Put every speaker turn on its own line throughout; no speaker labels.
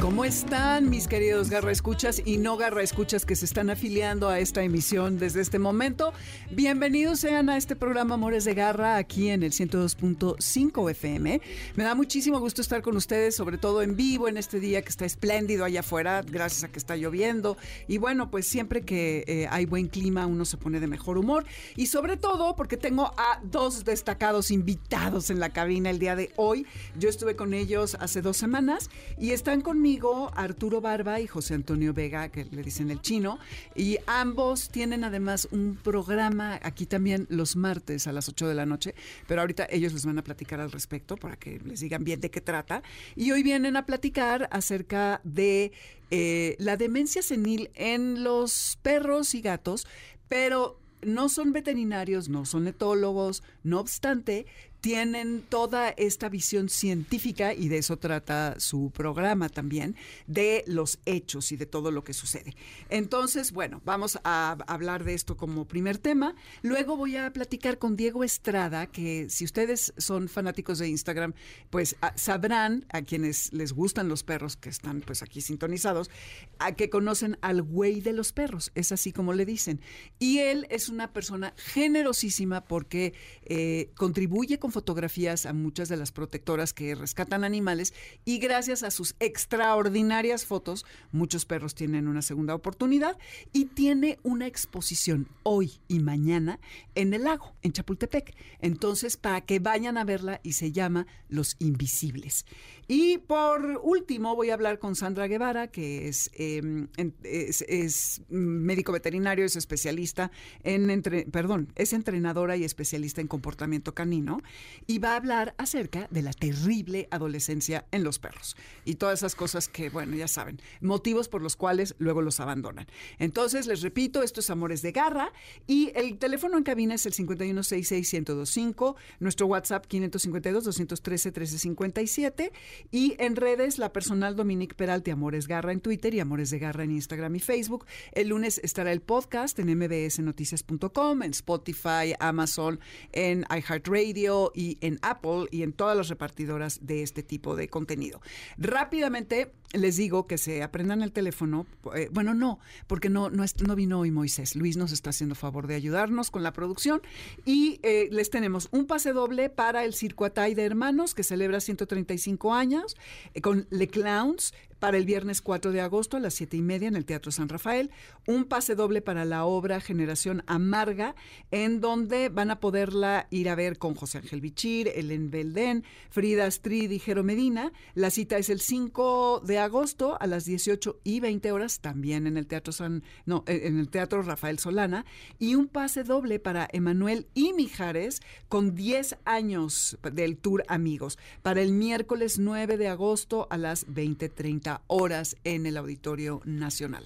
¿Cómo están mis queridos garra escuchas y no garra escuchas que se están afiliando a esta emisión desde este momento? Bienvenidos sean a este programa Amores de Garra aquí en el 102.5 FM. Me da muchísimo gusto estar con ustedes, sobre todo en vivo en este día que está espléndido allá afuera, gracias a que está lloviendo. Y bueno, pues siempre que eh, hay buen clima uno se pone de mejor humor. Y sobre todo porque tengo a dos destacados invitados en la cabina el día de hoy. Yo estuve con ellos hace dos semanas y están conmigo Arturo Barba y José Antonio Vega, que le dicen el chino, y ambos tienen además un programa aquí también los martes a las 8 de la noche, pero ahorita ellos les van a platicar al respecto para que les digan bien de qué trata. Y hoy vienen a platicar acerca de eh, la demencia senil en los perros y gatos, pero no son veterinarios, no son etólogos, no obstante, tienen toda esta visión científica, y de eso trata su programa también, de los hechos y de todo lo que sucede. Entonces, bueno, vamos a hablar de esto como primer tema. Luego voy a platicar con Diego Estrada, que si ustedes son fanáticos de Instagram, pues ah, sabrán a quienes les gustan los perros que están pues aquí sintonizados, a que conocen al güey de los perros, es así como le dicen. Y él es una persona generosísima porque eh, contribuye con fotografías a muchas de las protectoras que rescatan animales y gracias a sus extraordinarias fotos, muchos perros tienen una segunda oportunidad y tiene una exposición hoy y mañana en el lago, en Chapultepec. Entonces, para que vayan a verla y se llama Los Invisibles. Y por último, voy a hablar con Sandra Guevara, que es, em, es, médico veterinario, es especialista en, entre, perdón, es entrenadora y especialista en comportamiento canino y va a hablar acerca de la terrible adolescencia en los perros y todas esas cosas que, bueno, ya saben, motivos por los cuales luego los abandonan. Entonces, les repito, esto es Amores de Garra y el teléfono en cabina es el 5166125, nuestro WhatsApp 552-213-1357 y en redes la personal Dominique Peralti Amores Garra en Twitter y Amores de Garra en Instagram y Facebook. El lunes estará el podcast en mbsnoticias.com, en Spotify, Amazon, en iHeartRadio, y en Apple y en todas las repartidoras de este tipo de contenido. Rápidamente les digo que se aprendan el teléfono. Eh, bueno, no, porque no, no, no, vino hoy Moisés. Luis nos está haciendo favor de ayudarnos con la producción y eh, les tenemos un pase doble para el Circo Atay de Hermanos que celebra 135 años eh, con Le Clowns para el viernes 4 de agosto a las 7 y media en el Teatro San Rafael. Un pase doble para la obra Generación Amarga, en donde van a poderla ir a ver con José Ángel Bichir, Ellen Belden, Frida Astrid y Jero Medina. La cita es el 5 de agosto a las 18 y 20 horas, también en el Teatro San, no, eh, en el Teatro Rafael Solana. Y un pase doble para Emanuel y Mijares con 10 años del Tour Amigos, para el miércoles 9 de agosto a las 20.30 horas en el Auditorio Nacional.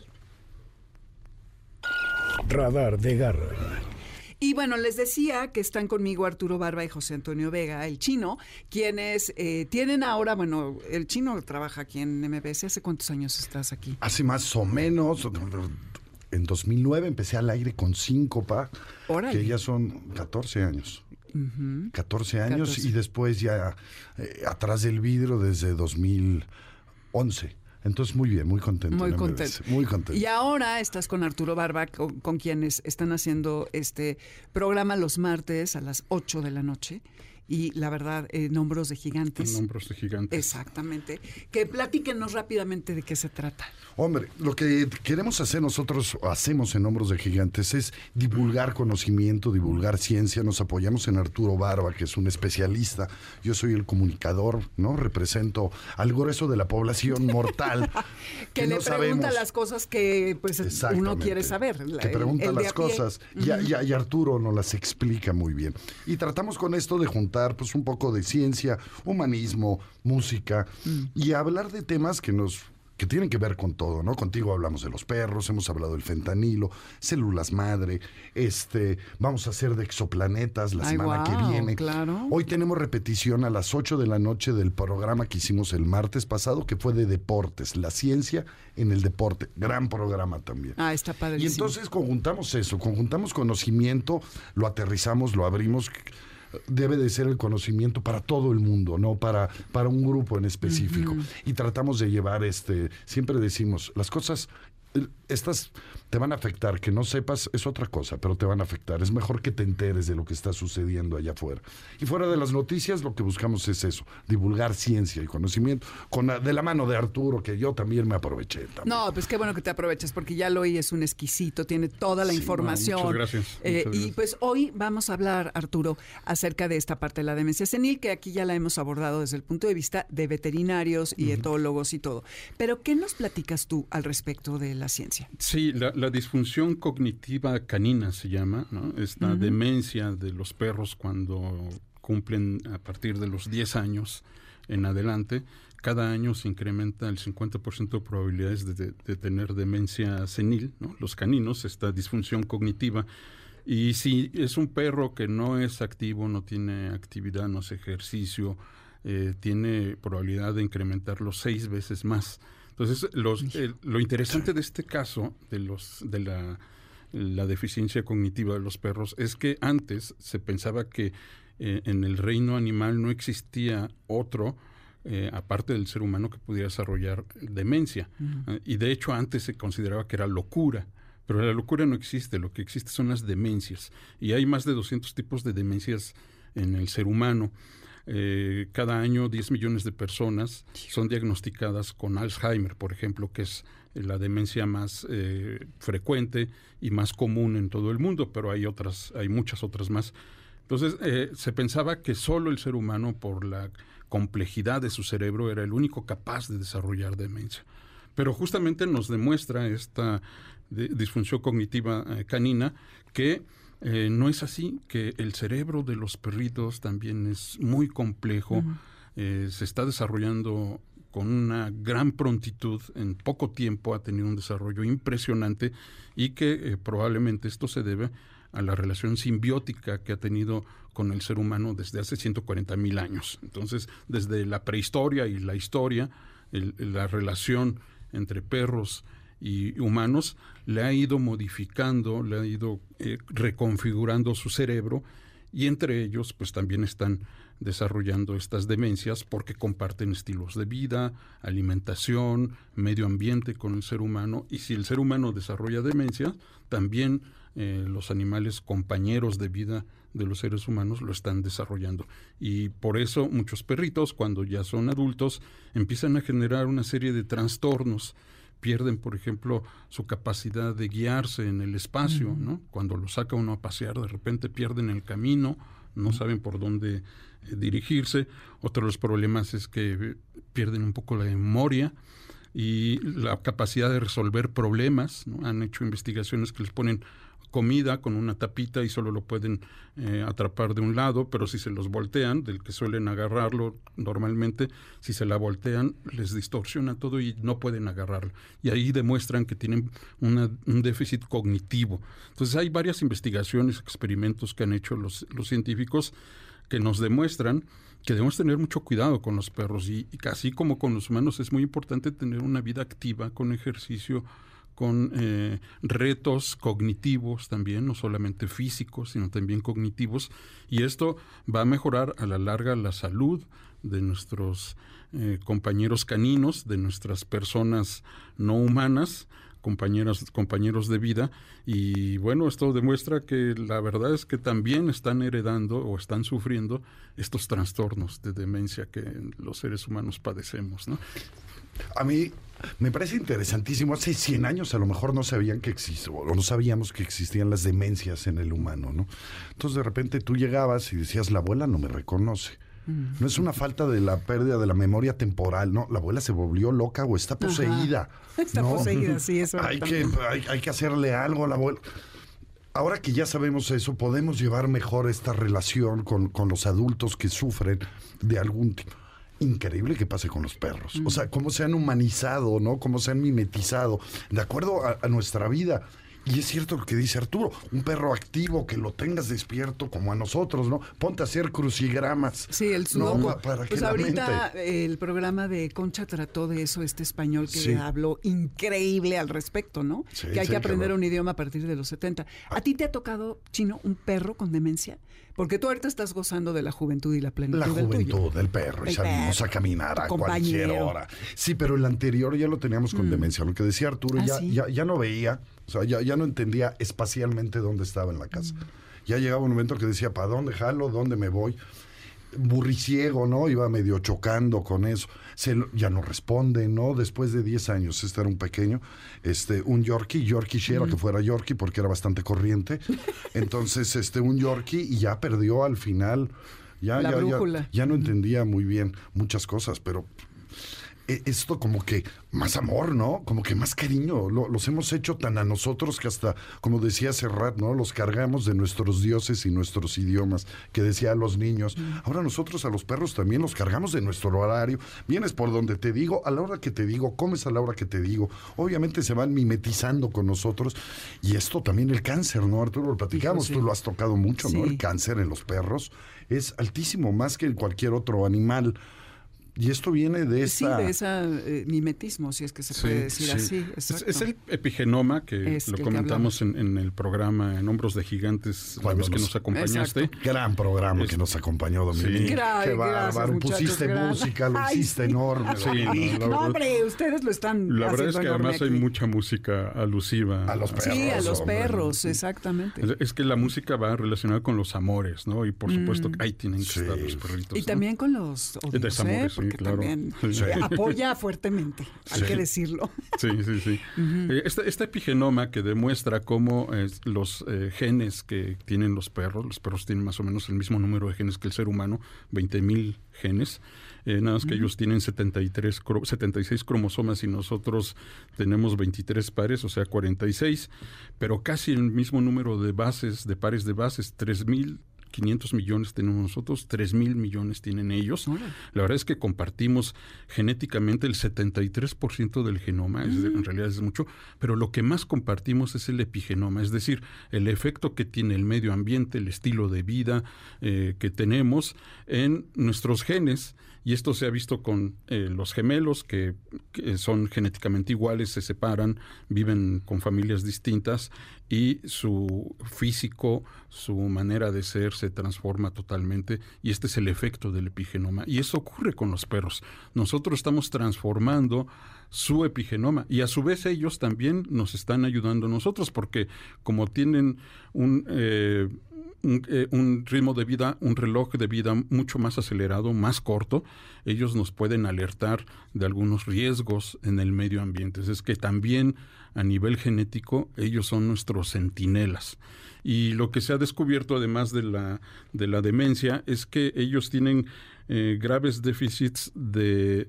Radar de Garra.
Y bueno, les decía que están conmigo Arturo Barba y José Antonio Vega, el chino, quienes eh, tienen ahora, bueno, el chino trabaja aquí en MBS. ¿Hace cuántos años estás aquí?
Hace más o menos, en 2009 empecé al aire con Síncopa, que ya son 14 años. 14 años y después ya eh, atrás del vidrio desde 2011. Entonces, muy bien, muy contento.
Muy contento.
Muy contento.
Y ahora estás con Arturo Barba, con, quienes están haciendo este programa los martes a las 8 de la noche y la verdad, eh, Nombros de Gigantes.
Nombros de Gigantes.
Exactamente. Que platíquenos rápidamente de qué se trata.
Hombre, lo que queremos hacer nosotros, o hacemos en Hombros de Gigantes, es divulgar conocimiento, divulgar ciencia. Nos apoyamos en Arturo Barba, que es un especialista. Yo soy el comunicador, ¿no? Represento al grueso de la población mortal.
que, le pregunta las cosas que pues uno quiere saber.
Que pregunta las cosas. y, Arturo nos las explica muy bien. Y tratamos con esto de juntar pues un poco de ciencia, humanismo, música mm. y hablar de temas que nos que tienen que ver con todo, ¿no? Contigo hablamos de los perros, hemos hablado del fentanilo, células madre, este, vamos a hacer de exoplanetas la semana que viene.
Claro.
Hoy tenemos repetición a las 8 de la noche del programa que hicimos el martes pasado, que fue de deportes, la ciencia en el deporte. Gran programa también.
Ah, está padrísimo.
Y entonces conjuntamos eso, conjuntamos conocimiento, lo aterrizamos, lo abrimos debe de ser el conocimiento para todo el mundo, no para, para un grupo en específico. Y tratamos de llevar este, siempre decimos, las cosas estas te van a afectar, que no sepas es otra cosa, pero te van a afectar. Es mejor que te enteres de lo que está sucediendo allá afuera. Y fuera de las noticias, lo que buscamos es eso, divulgar ciencia y conocimiento, con de la mano de Arturo, que yo también me aproveché.
No, pues qué bueno que te aproveches, porque ya lo oí, es un exquisito, tiene toda la información.
muchas gracias.
Eh, y pues hoy vamos a hablar, Arturo, acerca de esta parte de la demencia senil, que aquí ya la hemos abordado desde el punto de vista de veterinarios y etólogos y todo. Pero, ¿qué nos platicas tú al respecto de la ciencia?
Sí, la, disfunción cognitiva canina se llama, ¿no? Esta demencia de los perros cuando cumplen a partir de los 10 años en adelante. Cada año se incrementa el 50% de probabilidades de, tener demencia senil, ¿no? Los caninos, esta disfunción cognitiva. Y si es un perro que no es activo, no tiene actividad, no hace ejercicio, eh, tiene probabilidad de incrementarlo seis veces más. Entonces, lo interesante de este caso, de, los, de la, deficiencia cognitiva de los perros, es que antes se pensaba que eh, en el reino animal no existía otro, eh, aparte del ser humano, que pudiera desarrollar demencia. Eh, y de hecho antes se consideraba que era locura. Pero la locura no existe, lo que existe son las demencias. Y hay más de 200 tipos de demencias en el ser humano. Eh, cada año 10 millones de personas son diagnosticadas con Alzheimer, por ejemplo, que es la demencia más eh, frecuente y más común en todo el mundo, pero hay otras, hay muchas otras más. Entonces, eh, se pensaba que solo el ser humano, por la complejidad de su cerebro, era el único capaz de desarrollar demencia. Pero justamente nos demuestra esta disfunción cognitiva canina que eh, no es así, que el cerebro de los perritos también es muy complejo, eh, se está desarrollando con una gran prontitud, en poco tiempo ha tenido un desarrollo impresionante y que eh, probablemente esto se debe a la relación simbiótica que ha tenido con el ser humano desde hace 140 mil años. Entonces, desde la prehistoria y la historia, la relación entre perros y humanos le ha ido modificando, le ha ido eh, reconfigurando su cerebro y entre ellos pues también están desarrollando estas demencias porque comparten estilos de vida, alimentación, medio ambiente con el ser humano y si el ser humano desarrolla demencia, también eh, los animales compañeros de vida de los seres humanos lo están desarrollando. Y por eso muchos perritos, cuando ya son adultos, empiezan a generar una serie de trastornos pierden, por ejemplo, su capacidad de guiarse en el espacio, ¿no? Cuando lo saca uno a pasear, de repente pierden el camino, no saben por dónde eh, dirigirse. Otro de los problemas es que pierden un poco la memoria y la capacidad de resolver problemas. ¿no? Han hecho investigaciones que les ponen comida con una tapita y solo lo pueden eh, atrapar de un lado, pero si se los voltean, del que suelen agarrarlo normalmente, si se la voltean, les distorsiona todo y no pueden agarrarlo. Y ahí demuestran que tienen un déficit cognitivo. Entonces hay varias investigaciones, experimentos que han hecho los, los científicos que nos demuestran que debemos tener mucho cuidado con los perros y, y así como con los humanos es muy importante tener una vida activa con ejercicio, con eh, retos cognitivos también, no solamente físicos, sino también cognitivos, y esto va a mejorar a la larga la salud de nuestros eh, compañeros caninos, de nuestras personas no humanas, compañeras, compañeros de vida. Y bueno, esto demuestra que la verdad es que también están heredando o están sufriendo estos trastornos de demencia que los seres humanos padecemos. ¿no?
A mí me parece interesantísimo. Hace 100 años a lo mejor no sabían que existían, o no sabíamos que existían las demencias en el humano, ¿no? Entonces de repente tú llegabas y decías, la abuela no me reconoce. Mm. No es una falta de la pérdida de la memoria temporal, no, la abuela se volvió loca o está poseída.
Está poseída, sí, eso.
hay, que, hay, que hacerle algo a la abuela. Ahora que ya sabemos eso, podemos llevar mejor esta relación con, con los adultos que sufren de algún tipo increíble que pase con los perros. O sea, cómo se han humanizado, ¿no? Cómo se han mimetizado, de acuerdo a nuestra vida. Y es cierto lo que dice Arturo, un perro activo que lo tengas despierto como a nosotros, ¿no? Ponte a hacer crucigramas.
Sí, el sudoku. pues ahorita el programa de Concha trató de eso, este español que habló increíble al respecto, ¿no? que hay que aprender un idioma a partir de los 70. ¿A ti te ha tocado, Chino, un perro con demencia? Porque tú ahorita estás gozando de la juventud y la plenitud.
La juventud del, perro, y salimos a caminar a cualquier hora. Sí, pero el anterior ya lo teníamos con mm. demencia. Lo que decía Arturo, ¿Ah, ya, ya, ya no veía o sea, ya, no entendía espacialmente dónde estaba en la casa. Ya llegaba un momento que decía, ¿para dónde jalo? ¿Dónde me voy? Burriciego, ¿no? Iba medio chocando con eso. Se, ya no responde, ¿no? Después de 10 años, este era un pequeño, este, un Yorkie, Yorkie Shera, que fuera Yorkie porque era bastante corriente. Entonces, este, un Yorkie y ya perdió al final. Ya, ya, ya, ya, no entendía muy bien muchas cosas, pero esto como que más amor, ¿no? Como que más cariño. los hemos hecho tan a nosotros que hasta, como decía Serrat, ¿no? Los cargamos de nuestros dioses y nuestros idiomas, que decía a los niños. Mm. Ahora nosotros a los perros también los cargamos de nuestro horario. Vienes por donde te digo, a la hora que te digo, comes a la hora que te digo. Obviamente se van mimetizando con nosotros. Y esto también el cáncer, ¿no? Arturo, lo platicamos, tú lo has tocado mucho, ¿no? El cáncer en los perros es altísimo, más que en cualquier otro animal. Y esto viene de esa...
Sí, de ese mimetismo, si es que se puede decir así.
Es, el epigenoma que lo comentamos en, el programa En Hombros de Gigantes, la vez que nos acompañaste.
Gran programa que nos acompañó, Dominique. Sí. Qué bárbaro, pusiste música, lo hiciste enorme.
Sí, no, hombre, ustedes lo están
La verdad es que además hay mucha música alusiva.
A los perros.
Sí, a los perros, exactamente.
Es que la música va relacionada con los amores, ¿no? Y por supuesto mm. ahí tienen que estar los perritos.
Y también con los odios, porque también apoya fuertemente, hay que decirlo.
Sí, sí, sí. Eh, este, epigenoma que demuestra cómo los eh, genes que tienen los perros, los perros tienen más o menos el mismo número de genes que el ser humano, 20.000 genes, eh, nada más que ellos tienen 73, 76 cromosomas y nosotros tenemos 23 pares, o sea, 46, pero casi el mismo número de bases, de pares de bases, 3000 500 millones tenemos nosotros, 3 mil millones tienen ellos. La verdad es que compartimos genéticamente el 73% del genoma, en mm. realidad es mucho, pero lo que más compartimos es el epigenoma, es decir, el efecto que tiene el medio ambiente, el estilo de vida eh, que tenemos en nuestros genes y esto se ha visto con eh, los gemelos que, son genéticamente iguales, se separan, viven con familias distintas y su físico, su manera de ser se transforma totalmente y este es el efecto del epigenoma. Y eso ocurre con los perros. Nosotros estamos transformando su epigenoma y a su vez ellos también nos están ayudando a nosotros porque como tienen un... Eh, eh, un, ritmo de vida, un reloj de vida mucho más acelerado, más corto, ellos nos pueden alertar de algunos riesgos en el medio ambiente. Es que también a nivel genético ellos son nuestros centinelas. Y lo que se ha descubierto además de la, de la demencia es que ellos tienen eh, graves déficits de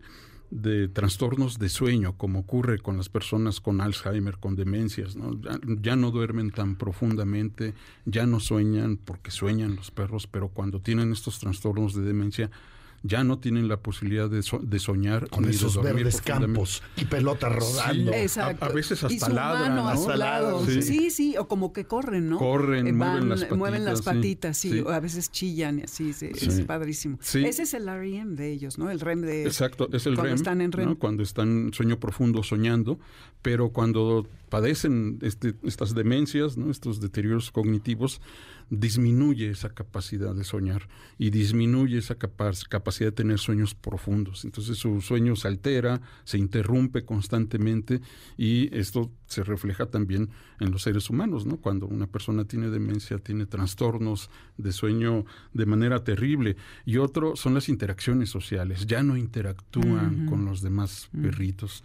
de trastornos de sueño, como ocurre con las personas con Alzheimer, con demencias, ¿no? Ya, no duermen tan profundamente, ya no sueñan porque sueñan los perros, pero cuando tienen estos trastornos de demencia, ya no tienen la posibilidad de, soñar
con esos verdes campos y pelotas rodando.
A, veces hasta ladran,
Sí. sí. o como que corren, ¿no?
Corren, eh, mueven las patitas.
Mueven las patitas, sí, o a veces chillan y así, es padrísimo. Ese es el REM de ellos, ¿no? El REM de...
Exacto, es el cuando están en REM. Cuando están en sueño profundo soñando, pero cuando padecen este, estas demencias, ¿no? estos deterioros cognitivos, disminuye esa capacidad de soñar y disminuye esa capacidad de tener sueños profundos. Entonces su sueño se altera, se interrumpe constantemente y esto se refleja también en los seres humanos, ¿no? Cuando una persona tiene demencia, tiene trastornos de sueño de manera terrible. Y otro son las interacciones sociales, ya no interactúan con los demás perritos.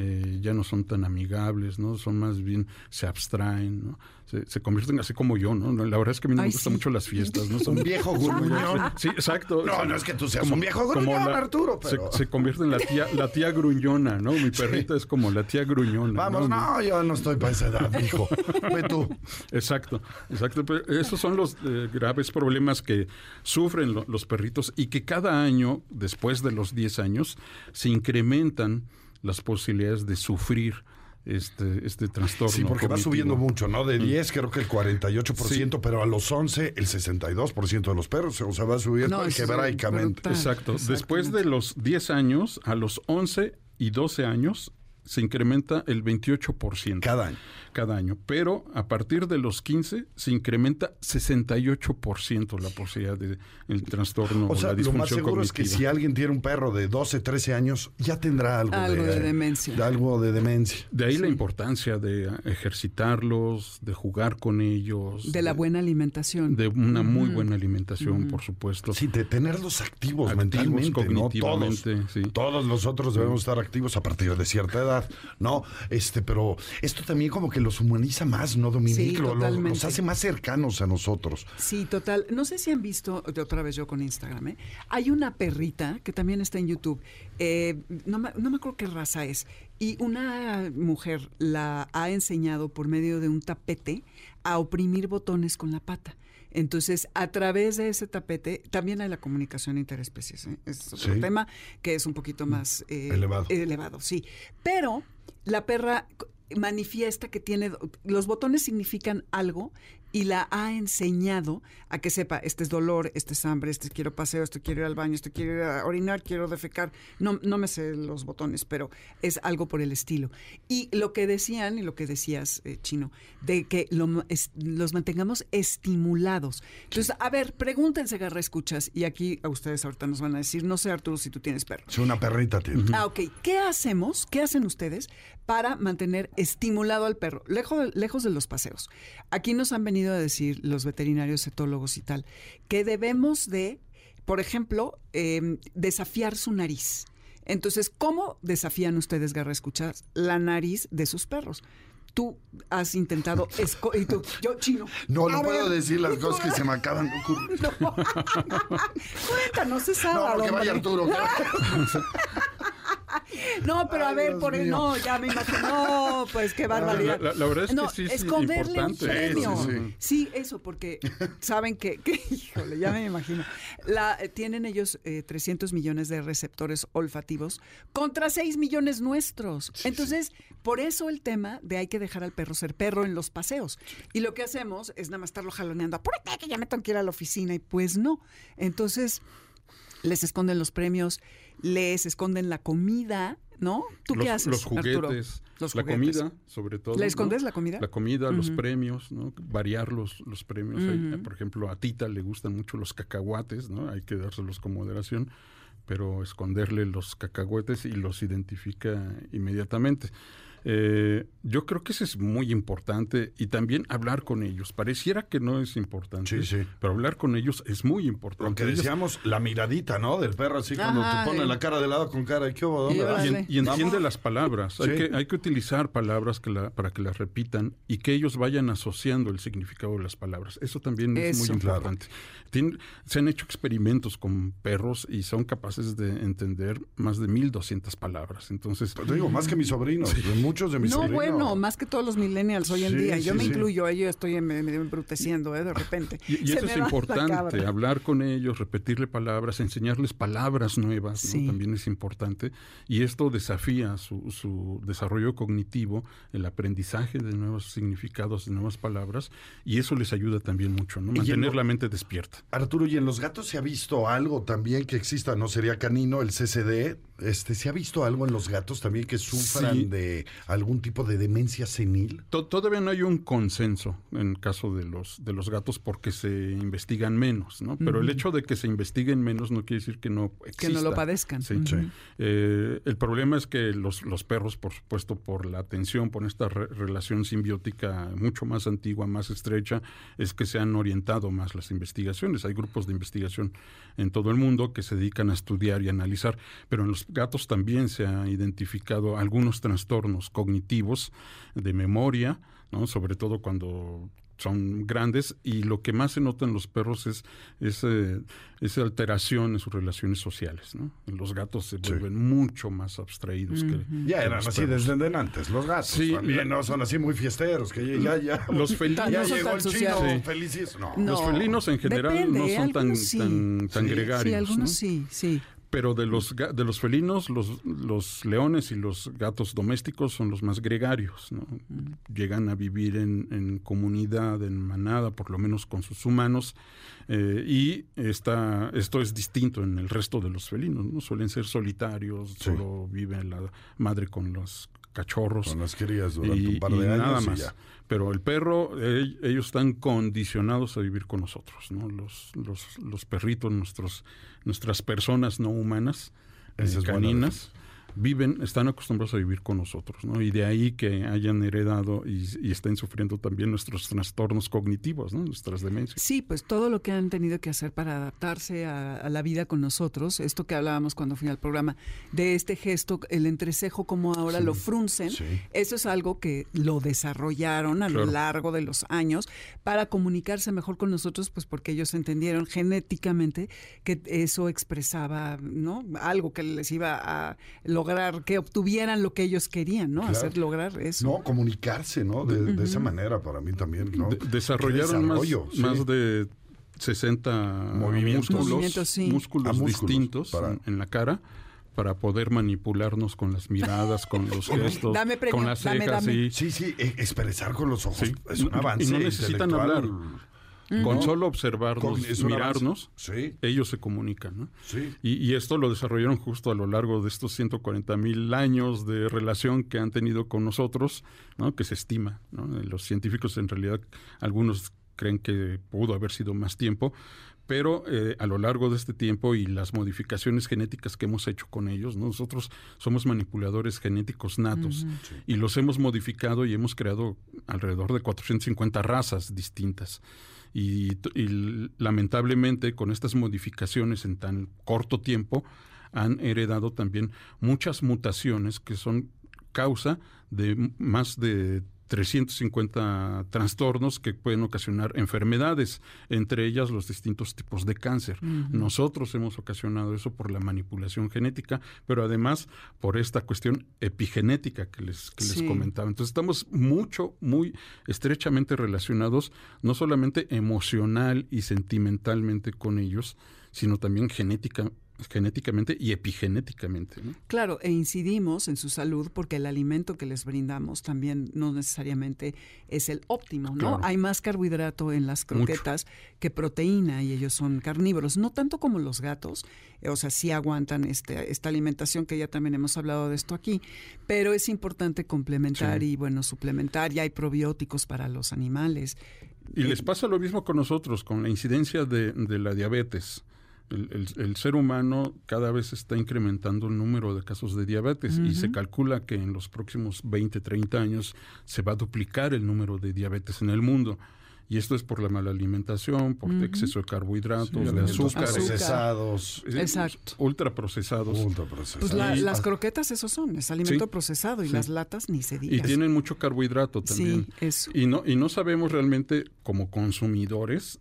Eh, ya no son tan amigables, ¿no? Son más bien, se abstraen, ¿no? Se, convierten así como yo, ¿no? La verdad es que a mí no me gustan mucho las fiestas, ¿no?
Son un viejo gruñón.
Sí, exacto.
No, no es que tú seas como, un viejo gruñón, Arturo,
pero... Se, convierte en la tía, la tía gruñona, ¿no? Mi perrita es como la tía gruñona.
Vamos, no, yo no estoy para esa edad, hijo. Ve tú.
Exacto, exacto. Pero esos son los eh, graves problemas que sufren los perritos y que cada año, después de los 10 años, se incrementan las posibilidades de sufrir este, este trastorno.
Sí, porque va subiendo mucho, ¿no? De 10 mm. creo que el 48%, pero a los 11 el 62% de los perros, o sea, va a subir no,
Exacto. Exacto. Después de los 10 años, a los 11 y 12 años, se incrementa el 28%.
Cada año
cada año, pero a partir de los 15 se incrementa 68% la posibilidad de el trastorno
o, sea, lo más seguro es que si alguien tiene un perro de 12, 13 años, ya tendrá algo,
de, demencia.
De algo de demencia.
De ahí la importancia de ejercitarlos, de jugar con ellos.
De la buena alimentación.
De una muy buena alimentación, por supuesto.
Sí, de tenerlos activos, mentalmente, cognitivamente. Todos, todos nosotros debemos estar activos a partir de cierta edad, ¿no? Este, pero esto también como que los humaniza más, ¿no, Dominique? Sí, los hace más cercanos a nosotros.
Sí, total. No sé si han visto, de otra vez yo con Instagram, ¿eh? hay una perrita que también está en YouTube. Eh, no, me, no me acuerdo qué raza es. Y una mujer la ha enseñado por medio de un tapete a oprimir botones con la pata. Entonces, a través de ese tapete, también hay la comunicación interespecies. ¿eh? Es otro tema que es un poquito más
eh, elevado.
elevado. Sí. Pero la perra manifiesta que tiene, los botones significan algo y la ha enseñado a que sepa, este es dolor, este es hambre, este quiero paseo, este quiero ir al baño, este quiero ir a orinar, quiero defecar. No, no me sé los botones, pero es algo por el estilo. Y lo que decían y lo que decías, eh, Chino, de que los mantengamos estimulados. Entonces, a ver, pregúntense, Garra Escuchas, y aquí a ustedes ahorita nos van a decir, no sé, Arturo, si tú tienes perro.
Si una perrita tiene.
Ah, ok. ¿Qué hacemos? ¿Qué hacen ustedes para mantener estimulado al perro, lejos, lejos de los paseos? Aquí nos han venido a decir los veterinarios etólogos y tal, que debemos de, por ejemplo, em, desafiar su nariz. Entonces, ¿cómo desafían ustedes, Garra Escuchar, la nariz de sus perros? Tú has intentado y tú, yo chino.
No, no puedo decir las cosas que se me acaban de ocurrir. No.
Cuéntanos esa No,
que vaya Arturo.
no, pero a ver, por el no, ya me imagino. pues qué barbaridad.
La, verdad es que sí es esconderle importante.
Un sí, eso, porque saben que, híjole, ya me imagino. La, tienen ellos 300 eh, millones de receptores olfativos contra 6 millones nuestros. Entonces, por eso el tema de hay que dejar al perro ser perro en los paseos. Y lo que hacemos es nada más estarlo jaloneando. Apúrate que ya me tengo que ir a la oficina. Y pues no. Entonces, les esconden los premios les esconden la comida, ¿no? ¿Tú qué haces?
Los juguetes, la comida, sobre todo.
¿Le escondes la comida?
La comida, los premios, ¿no? Variar los, los premios. por ejemplo, a Tita le gustan mucho los cacahuates, ¿no? Hay que dárselos con moderación, pero esconderle los cacahuetes y los identifica inmediatamente. Eh, yo creo que eso es muy importante y también hablar con ellos. Pareciera que no es importante, pero hablar con ellos es muy importante.
Lo que decíamos, la miradita, ¿no? Del perro así cuando te pone la cara de lado con cara, ¿qué ¿Dónde
y, y, entiende las palabras. Hay, que, hay que utilizar palabras que para que las repitan y que ellos vayan asociando el significado de las palabras. Eso también es muy importante. se han hecho experimentos con perros y son capaces de entender más de 1200 palabras. Entonces,
pues digo, más que mis sobrinos, mucho
no, bueno, más que todos los millennials hoy en día. Yo me incluyo, yo estoy medio embruteciendo ¿eh? de repente.
Y, eso es importante, hablar con ellos, repetirle palabras, enseñarles palabras nuevas, también es importante. Y esto desafía su, su desarrollo cognitivo, el aprendizaje de nuevos significados, de nuevas palabras, y eso les ayuda también mucho, ¿no? Mantener la mente despierta.
Arturo, ¿y en los gatos se ha visto algo también que exista? ¿No sería canino, el CCD? Este, ¿Se ha visto algo en los gatos también que sufran de algún tipo de demencia senil?
Todavía no hay un consenso en el caso de los, de los gatos porque se investigan menos, ¿no? Pero el hecho de que se investiguen menos no quiere decir que no exista.
Que no lo padezcan.
Sí. Eh, el problema es que los, los perros, por supuesto, por la atención, por esta relación simbiótica mucho más antigua, más estrecha, es que se han orientado más las investigaciones. Hay grupos de investigación en todo el mundo que se dedican a estudiar y analizar, pero en los gatos también se ha identificado algunos trastornos cognitivos de memoria, ¿no? sobre todo cuando son grandes y lo que más se nota en los perros es, esa alteración en sus relaciones sociales. ¿no? Los gatos se vuelven mucho más abstraídos que
Ya eran así desde antes, los gatos sí, también no son así muy fiesteros, que ya, ya...
Los felinos...
Ya llegó el chino
No. Los felinos en general no son tan, tan, tan, gregarios. Sí,
algunos sí, sí.
Pero de los, de los felinos, los, los leones y los gatos domésticos son los más gregarios. ¿no? Llegan a vivir en, en, comunidad, en manada, por lo menos con sus humanos. Eh, y está, esto es distinto en el resto de los felinos. ¿no? Suelen ser solitarios, solo vive la madre con los cachorros.
Con las crías durante un par de años. Nada más.
Pero el perro, ellos están condicionados a vivir con nosotros, ¿no? Los, los, los perritos, nuestros, nuestras personas no humanas, eh, caninas viven, están acostumbrados a vivir con nosotros, ¿no? Y de ahí que hayan heredado y, estén sufriendo también nuestros trastornos cognitivos, ¿no? Nuestras demencias.
Sí, pues todo lo que han tenido que hacer para adaptarse a, la vida con nosotros, esto que hablábamos cuando fui al programa, de este gesto, el entrecejo como ahora lo fruncen, eso es algo que lo desarrollaron a lo largo de los años para comunicarse mejor con nosotros, pues porque ellos entendieron genéticamente que eso expresaba, ¿no? Algo que les iba a lograr que obtuvieran lo que ellos querían, ¿no? Hacer lograr eso.
No, comunicarse, ¿no? De, esa manera para mí también, ¿no?
desarrollaron más, de 60 músculos, músculos, distintos en, la cara para poder manipularnos con las miradas, con los gestos, con las cejas.
Sí, sí, e, expresar con los ojos es un avance.
Y no necesitan hablar. Con solo observarnos, mirarnos, ellos se comunican. Y, esto lo desarrollaron justo a lo largo de estos 140 mil años de relación que han tenido con nosotros, ¿no? que se estima. Los científicos en realidad, algunos creen que pudo haber sido más tiempo, pero eh, a lo largo de este tiempo y las modificaciones genéticas que hemos hecho con ellos, nosotros somos manipuladores genéticos natos y los hemos modificado y hemos creado alrededor de 450 razas distintas. Y, lamentablemente con estas modificaciones en tan corto tiempo han heredado también muchas mutaciones que son causa de más de 350 trastornos que pueden ocasionar enfermedades, entre ellas los distintos tipos de cáncer. Nosotros hemos ocasionado eso por la manipulación genética, pero además por esta cuestión epigenética que les, que les comentaba. Entonces estamos mucho, muy estrechamente relacionados, no solamente emocional y sentimentalmente con ellos, sino también genética, genéticamente y epigenéticamente.
Claro, e incidimos en su salud porque el alimento que les brindamos también no necesariamente es el óptimo, ¿no? Hay más carbohidrato en las croquetas que proteína y ellos son carnívoros, no tanto como los gatos, o sea, sí aguantan este, esta alimentación que ya también hemos hablado de esto aquí, pero es importante complementar y bueno, suplementar, ya hay probióticos para los animales.
Y les pasa lo mismo con nosotros, con la incidencia de, de la diabetes el, ser humano cada vez está incrementando el número de casos de diabetes y se calcula que en los próximos 20, 30 años se va a duplicar el número de diabetes en el mundo. Y esto es por la mala alimentación, por exceso de carbohidratos, de azúcares.
Procesados.
Exacto.
Ultraprocesados.
Pues las croquetas eso son, es alimento procesado y las latas ni se diga.
Y tienen mucho carbohidrato también.
Sí, eso.
Y no, y no sabemos realmente como consumidores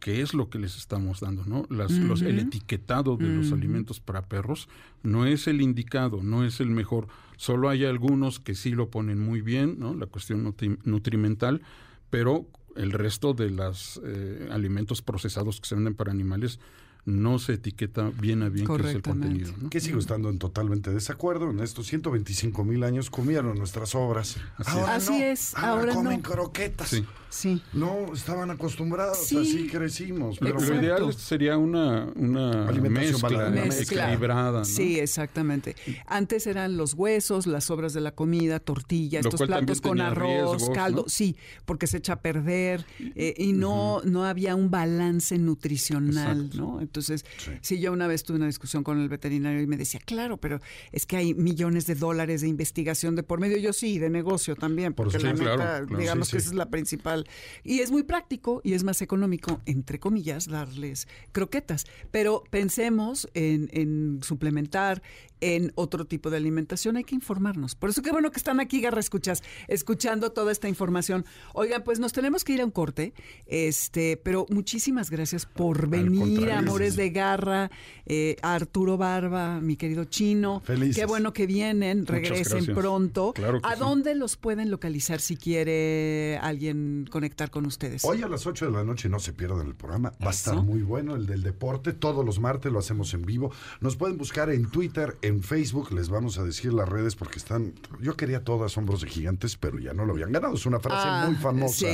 qué es lo que les estamos dando, ¿no? Las, los, el etiquetado de los alimentos para perros no es el indicado, no es el mejor. Solo hay algunos que sí lo ponen muy bien, ¿no? La cuestión nutrimental, pero el resto de los eh, alimentos procesados que se venden para animales no se etiqueta bien a bien qué es el contenido.
Que sigo estando en totalmente desacuerdo. En estos 125 mil años comieron nuestras obras.
Así, es.
Ahora, comen croquetas.
Sí.
No, estaban acostumbrados, así crecimos.
Pero lo ideal sería una, una mezcla, equilibrada.
Sí, exactamente. Antes eran los huesos, las sobras de la comida, tortilla, estos platos con arroz, caldo. Sí, porque se echa a perder eh, y no, no había un balance nutricional, ¿no? Entonces, sí. yo una vez tuve una discusión con el veterinario y me decía, claro, pero es que hay millones de dólares de investigación de por medio. Yo sí, de negocio también, porque la neta, digamos que esa es la principal y es muy práctico y es más económico, entre comillas, darles croquetas. Pero pensemos en, suplementar, en otro tipo de alimentación, hay que informarnos. Por eso qué bueno que están aquí, Garra Escuchas, escuchando toda esta información. Oigan, pues nos tenemos que ir a un corte, este, pero muchísimas gracias por venir, Amores de Garra, eh, Arturo Barba, mi querido Chino.
Felices.
Qué bueno que vienen, regresen pronto. ¿A dónde los pueden localizar si quiere alguien conectar con ustedes?
Hoy a las 8 de la noche no se pierdan el programa, va a estar muy bueno, el del deporte, todos los martes lo hacemos en vivo. Nos pueden buscar en Twitter, en Facebook les vamos a decir las redes porque están. Yo quería todas hombros de gigantes, pero ya no lo habían ganado. Es una frase ah, muy famosa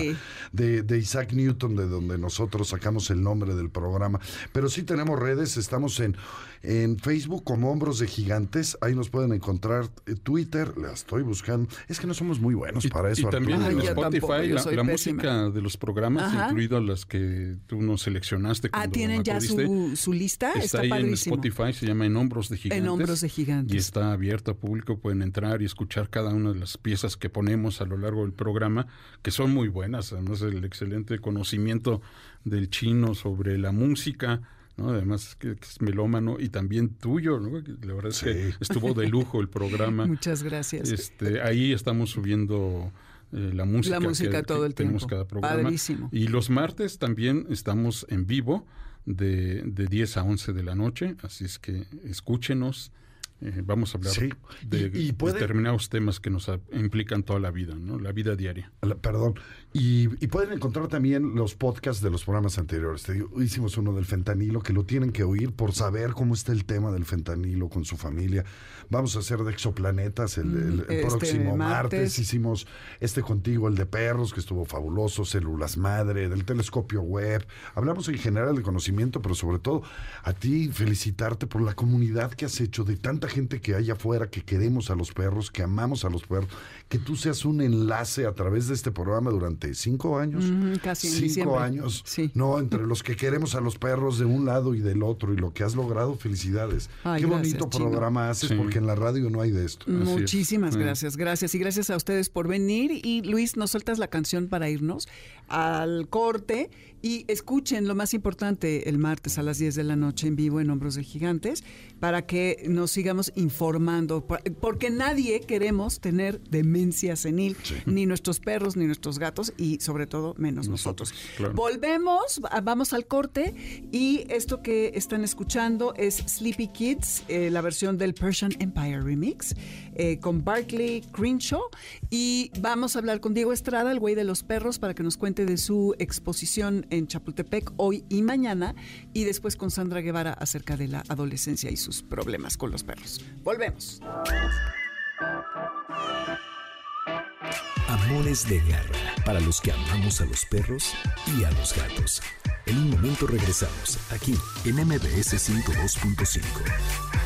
de, Isaac Newton, de donde nosotros sacamos el nombre del programa. Pero sí tenemos redes, estamos en, en Facebook como Hombros de Gigantes. Ahí nos pueden encontrar eh, Twitter, la estoy buscando. Es que no somos muy buenos para eso.
Y también en Spotify, la, música de los programas, incluido las que tú nos seleccionaste.
Ah, tienen ya su, lista.
Está, ahí en Spotify, se llama En Hombros de Gigantes.
En Hombros de gigantes.
Y está abierto a público, pueden entrar y escuchar cada una de las piezas que ponemos a lo largo del programa, que son muy buenas, además el excelente conocimiento del chino sobre la música, ¿no? Además que, es melómano y también tuyo, ¿no? La verdad es que estuvo de lujo el programa.
Muchas gracias.
Este, ahí estamos subiendo eh, la música,
la música todo el
tenemos
tiempo.
cada programa. Y los martes también estamos en vivo de, de 10 a 11 de la noche, así es que escúchenos. Eh, vamos a hablar de determinados temas que nos implican toda la vida, ¿no? La vida diaria.
perdón. Y, pueden encontrar también los podcasts de los programas anteriores. Te hicimos uno del fentanilo, que lo tienen que oír por saber cómo está el tema del fentanilo con su familia. Vamos a hacer de exoplanetas el, este próximo martes. Hicimos este contigo, el de perros, que estuvo fabuloso, células madre, del telescopio web. Hablamos en general de conocimiento, pero sobre todo a ti felicitarte por la comunidad que has hecho de tanta gente que hay afuera que queremos a los perros, que amamos a los perros, que tú seas un enlace a través de este programa durante cinco años.
casi
cinco años. No, entre los que queremos a los perros de un lado y del otro y lo que has logrado, felicidades. Qué bonito programa haces porque en la radio no hay de esto.
Muchísimas gracias, gracias. Y gracias a ustedes por venir. Y Luis, nos sueltas la canción para irnos al corte y escuchen lo más importante el martes a las 10 de la noche en vivo en Hombros de Gigantes para que nos sigamos informando, porque nadie queremos tener demencia senil, ni nuestros perros, ni nuestros gatos y sobre todo menos nosotros. Volvemos, vamos al corte y esto que están escuchando es Sleepy Kids, eh, la versión del Persian Empire Remix eh, con Barkley Crenshaw. Y vamos a hablar con Diego Estrada, el güey de los perros, para que nos cuente de su exposición en Chapultepec hoy y mañana y después con Sandra Guevara acerca de la adolescencia y sus problemas con los perros. Volvemos.
Amores de garra para los que amamos a los perros y a los gatos. En un momento regresamos aquí en MBS 102.5.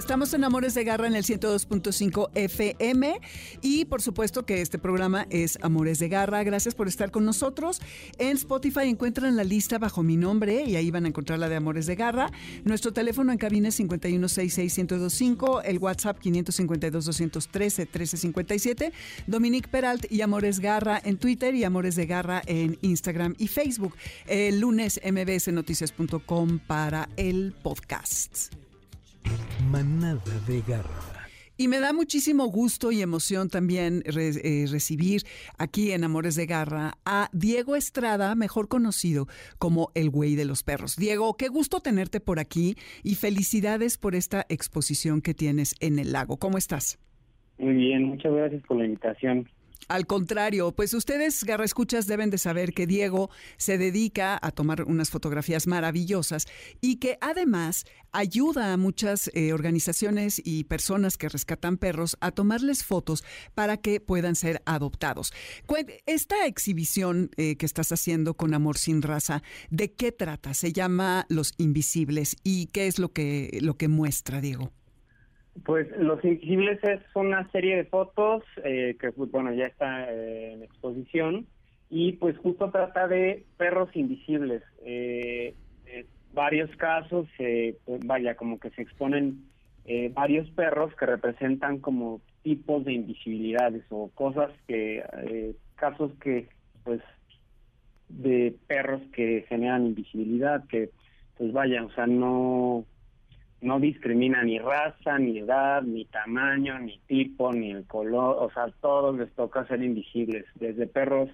Estamos en Amores de Garra en el 102.5 FM y por supuesto que este programa es Amores de Garra. Gracias por estar con nosotros. En Spotify encuentran la lista bajo mi nombre y ahí van a encontrar la de Amores de Garra. Nuestro teléfono en cabina es 5166125, el WhatsApp 552-213-1357, Dominique Peralt y Amores Garra en Twitter y Amores de Garra en Instagram y Facebook. El lunes mbsnoticias.com para el podcast.
Manada de Garra.
Y me da muchísimo gusto y emoción también eh, recibir aquí en Amores de Garra a Diego Estrada, mejor conocido como el güey de los perros. Diego, qué gusto tenerte por aquí y felicidades por esta exposición que tienes en el lago. ¿Cómo estás?
Muy bien, muchas gracias por la invitación.
Al contrario, pues ustedes, Garra Escuchas, deben de saber que Diego se dedica a tomar unas fotografías maravillosas y que además ayuda a muchas eh, organizaciones y personas que rescatan perros a tomarles fotos para que puedan ser adoptados. Esta exhibición eh, que estás haciendo con Amor Sin Raza, ¿de qué trata? Se llama Los Invisibles y qué es lo que, lo que muestra, Diego.
Pues Los Invisibles es una serie de fotos eh, que, pues, bueno, ya está eh, en exposición y pues justo trata de perros invisibles. Eh, varios casos, pues, vaya, como que se exponen varios perros que representan como tipos de invisibilidades o cosas que, casos que, pues, de perros que generan invisibilidad, que, pues vaya, o sea, no no discrimina ni raza, ni edad, ni tamaño, ni tipo, ni el color, o sea, a todos les toca ser invisibles, desde perros,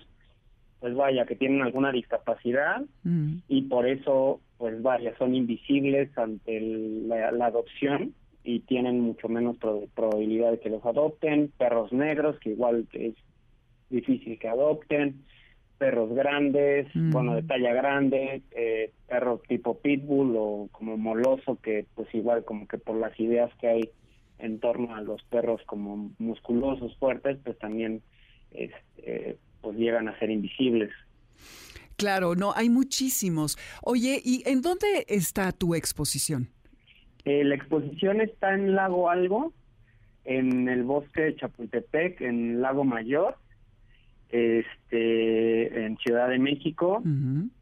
pues vaya, que tienen alguna discapacidad mm. y por eso, pues vaya, son invisibles ante la, adopción y tienen mucho menos probabilidad de que los adopten, perros negros, que igual es difícil que adopten, perros grandes, mm. bueno, de talla grande, eh, perro tipo pitbull o como moloso, que pues igual como que por las ideas que hay en torno a los perros como musculosos, fuertes, pues también este, pues llegan a ser invisibles.
Claro, no, hay muchísimos. Oye, ¿y en dónde está tu exposición?
Eh, la exposición está en Lago Algo, en el bosque de Chapultepec, en Lago Mayor este en Ciudad de México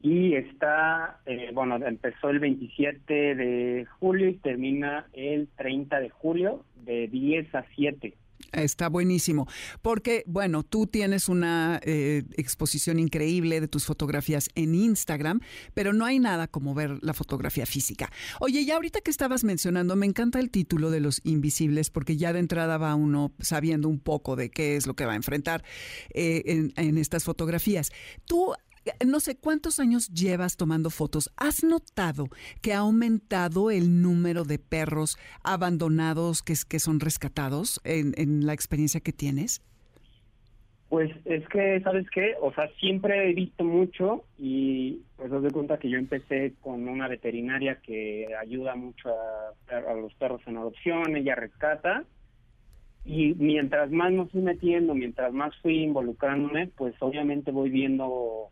y está eh, bueno empezó el 27 de julio y termina el 30 de julio de 10 a 7
Está buenísimo, porque bueno, tú tienes una eh, exposición increíble de tus fotografías en Instagram, pero no hay nada como ver la fotografía física. Oye, ya ahorita que estabas mencionando, me encanta el título de Los Invisibles, porque ya de entrada va uno sabiendo un poco de qué es lo que va a enfrentar eh, en, en estas fotografías. Tú no sé cuántos años llevas tomando fotos. ¿Has notado que ha aumentado el número de perros abandonados que, que son rescatados en, la experiencia que tienes?
Pues es que, ¿sabes qué? O sea, siempre he visto mucho y pues os doy cuenta que yo empecé con una veterinaria que ayuda mucho a, a los perros en adopción, ella rescata y mientras más me fui metiendo, mientras más fui involucrándome, pues obviamente voy viendo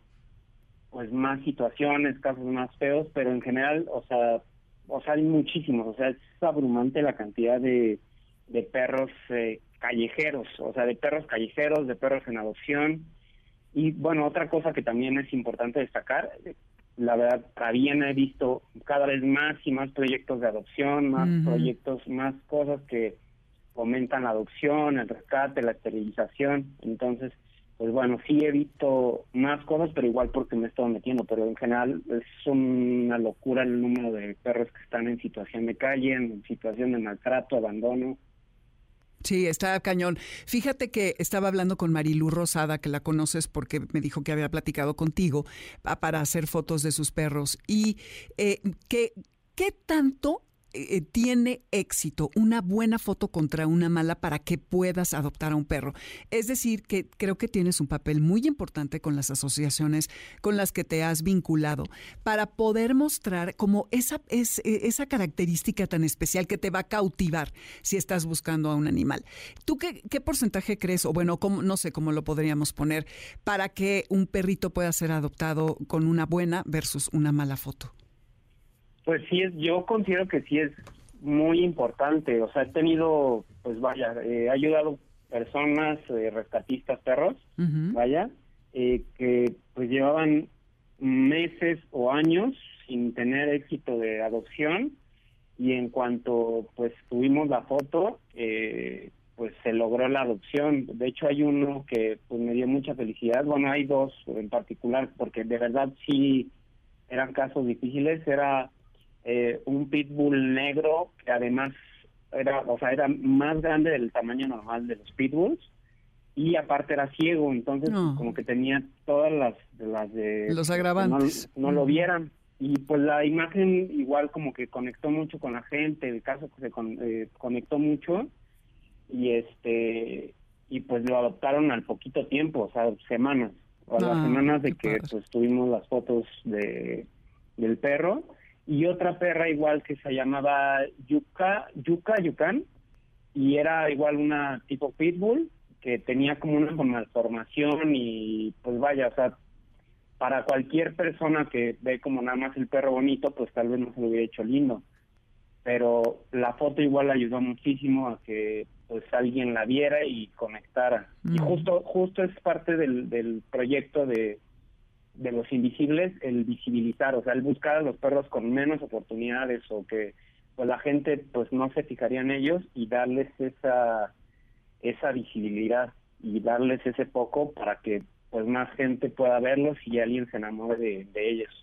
pues más situaciones, casos más feos, pero en general, o sea, o sea, hay muchísimos, o sea, es abrumante la cantidad de, de perros eh, callejeros, o sea, de perros callejeros, de perros en adopción. Y bueno, otra cosa que también es importante destacar, la verdad, también he visto cada vez más y más proyectos de adopción, más proyectos, más cosas que fomentan la adopción, el rescate, la esterilización. Entonces, pues bueno, sí he visto más cosas, pero igual porque me estado metiendo, pero en general es una locura el número de perros que están en situación de calle, en situación de maltrato, abandono.
Sí, está cañón. Fíjate que estaba hablando con Marilu Rosada, que la conoces porque me dijo que había platicado contigo para hacer fotos de sus perros. Y eh, que, ¿qué tanto eh, tiene éxito una buena foto contra una mala para que puedas adoptar a un perro. Es decir, que creo que tienes un papel muy importante con las asociaciones con las que te has vinculado para poder mostrar como esa, es, e, esa característica tan especial que te va a cautivar si estás buscando a un animal. ¿Tú qué, qué porcentaje crees, o bueno, cómo, no sé cómo lo podríamos poner, para que un perrito pueda ser adoptado con una buena versus una mala foto?
Pues sí, es, yo considero que sí es muy importante. O sea, he tenido, pues vaya, he ayudado personas, eh, rescatistas, perros, vaya, eh, que pues llevaban meses o años sin tener éxito de adopción y en cuanto pues tuvimos la foto, eh, pues se logró la adopción. De hecho hay uno que pues me dio mucha felicidad. Bueno, hay dos en particular porque de verdad sí eran casos difíciles. Era eh, un pitbull negro que además era, o sea, era más grande del tamaño normal de los pitbulls y aparte era ciego, entonces como que tenía todas las, las de
los agravantes.
No, lo vieran. Y pues la imagen igual como que conectó mucho con la gente, el caso que se eh, conectó mucho y este y pues lo adoptaron al poquito tiempo, o sea, semanas, o a las ah, semanas de que pues tuvimos las fotos de del perro y otra perra igual que se llamaba Yuka, Yuka Yukan y era igual una tipo pitbull que tenía como una malformación y pues vaya, o sea, para cualquier persona que ve como nada más el perro bonito, pues tal vez no se lo hubiera hecho lindo. Pero la foto igual ayudó muchísimo a que pues alguien la viera y conectara. Y mm. justo justo es parte del, del proyecto de, de los invisibles el visibilizar, o sea, el buscar a los perros con menos oportunidades o que pues la gente pues no se fijaría en ellos y darles esa esa visibilidad y darles ese poco para que pues más gente pueda verlos y alguien se enamore de, de ellos.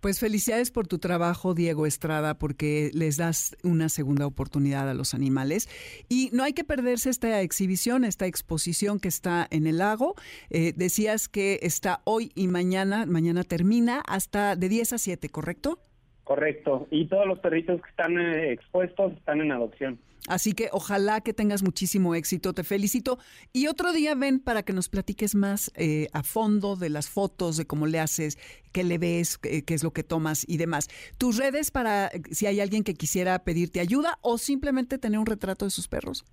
Pues felicidades por tu trabajo, Diego Estrada, porque les das una segunda oportunidad a los animales. Y no hay que perderse esta exhibición, esta exposición que está en el lago. Eh, decías que está hoy y mañana, mañana termina hasta de 10 a 7, ¿correcto?
Correcto. Y todos los perritos que están eh, expuestos están en adopción.
Así que ojalá que tengas muchísimo éxito, te felicito. Y otro día ven para que nos platiques más eh, a fondo de las fotos, de cómo le haces, qué le ves, qué, es lo que tomas y demás. Tus redes para si hay alguien que quisiera pedirte ayuda o simplemente tener un retrato de sus perros.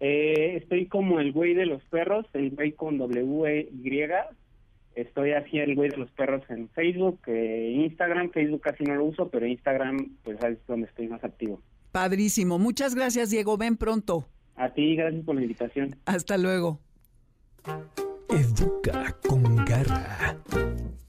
Eh, estoy como el güey de los perros, el güey con W-Y. Estoy así el güey de los perros en Facebook, eh, Instagram. Facebook casi no lo uso, pero Instagram pues es donde estoy más activo.
Padrísimo. Muchas gracias, Diego. Ven pronto.
A ti, gracias por la invitación.
Hasta luego.
Educa con garra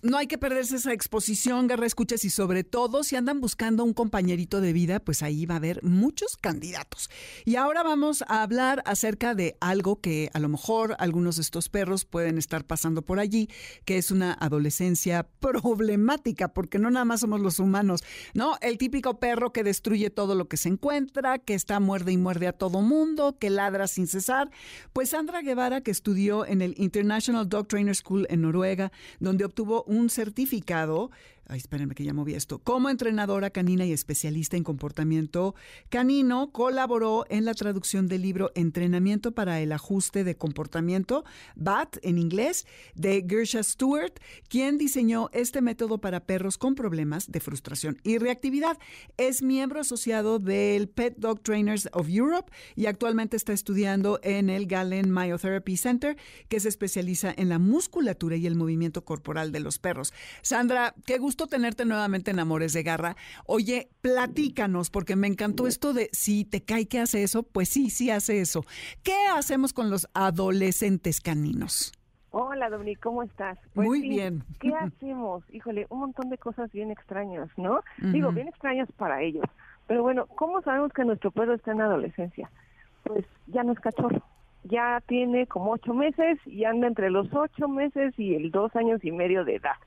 no hay que perderse esa exposición, Garra Escuchas, y sobre todo si andan buscando un compañerito de vida, pues ahí va a haber muchos candidatos. Y ahora vamos a hablar acerca de algo que a lo mejor algunos de estos perros pueden estar pasando por allí, que es una adolescencia problemática, porque no nada más somos los humanos, ¿no? El típico perro que destruye todo lo que se encuentra, que está muerde y muerde a todo mundo, que ladra sin cesar. Pues Sandra Guevara, que estudió en el International Dog Trainer School en Noruega, donde obtuvo un un certificado ay, espérenme que ya moví esto, como entrenadora canina y especialista en comportamiento canino, colaboró en la traducción del libro Entrenamiento para el ajuste de comportamiento, BAT en inglés, de Gersha Stewart, quien diseñó este método para perros con problemas de frustración y reactividad. Es miembro asociado del Pet Dog Trainers of Europe y actualmente está estudiando en el Galen Myotherapy Center, que se especializa en la musculatura y el movimiento corporal de los perros. Sandra, qué gusto tenerte nuevamente en Amores de Garra. Oye, platícanos, porque me encantó esto de si te cae que hace eso, pues sí, sí hace eso. ¿Qué hacemos con los adolescentes caninos?
Hola, Dominique, ¿cómo estás?
Pues Muy bien.
¿Qué hacemos? Híjole, un montón de cosas bien extrañas, ¿no? Digo, bien extrañas para ellos. Pero bueno, ¿cómo sabemos que nuestro perro está en adolescencia? Pues ya no es cachorro. Ya tiene como ocho meses y anda entre los ocho meses y el dos años y medio de edad.